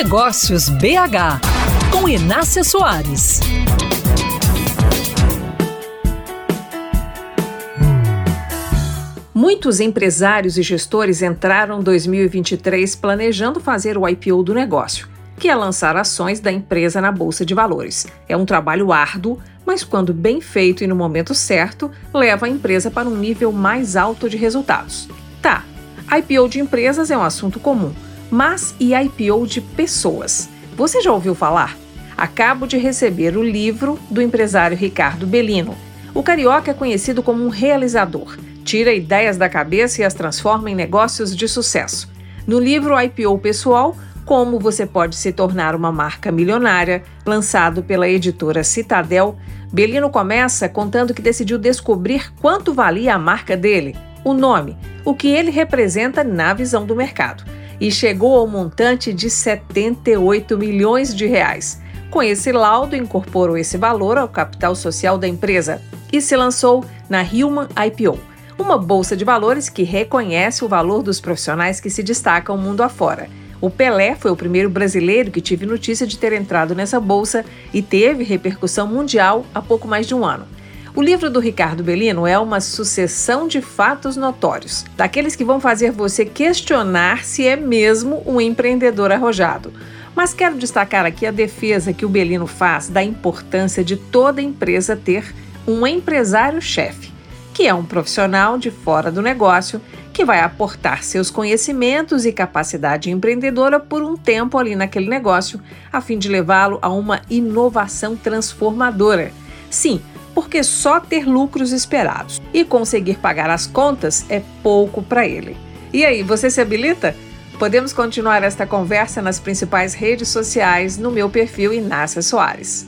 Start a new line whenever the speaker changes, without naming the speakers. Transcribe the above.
Negócios BH, com Inácia Soares.
Muitos empresários e gestores entraram 2023 planejando fazer o IPO do negócio, que é lançar ações da empresa na bolsa de valores. É um trabalho árduo, mas quando bem feito e no momento certo, leva a empresa para um nível mais alto de resultados. Tá, IPO de empresas é um assunto comum, mas e IPO de pessoas? Você já ouviu falar? Acabo de receber o livro do empresário Ricardo Bellino. O carioca é conhecido como um realizador. Tira ideias da cabeça e as transforma em negócios de sucesso. No livro IPO Pessoal, como você pode se tornar uma marca milionária, lançado pela editora Citadel, Belino começa contando que decidiu descobrir quanto valia a marca dele, o nome, o que ele representa na visão do mercado, e chegou ao montante de 78 milhões de reais. Com esse laudo, incorporou esse valor ao capital social da empresa e se lançou na Human IPO, uma bolsa de valores que reconhece o valor dos profissionais que se destacam mundo afora. O Pelé foi o primeiro brasileiro que tive notícia de ter entrado nessa bolsa e teve repercussão mundial há pouco mais de um ano. O livro do Ricardo Bellino é uma sucessão de fatos notórios, daqueles que vão fazer você questionar se é mesmo um empreendedor arrojado. Mas quero destacar aqui a defesa que o Bellino faz da importância de toda empresa ter um empresário-chefe, que é um profissional de fora do negócio que vai aportar seus conhecimentos e capacidade empreendedora por um tempo ali naquele negócio, a fim de levá-lo a uma inovação transformadora. Sim, porque só ter lucros esperados e conseguir pagar as contas é pouco para ele. E aí, você se habilita? Podemos continuar esta conversa nas principais redes sociais no meu perfil Inácia Soares.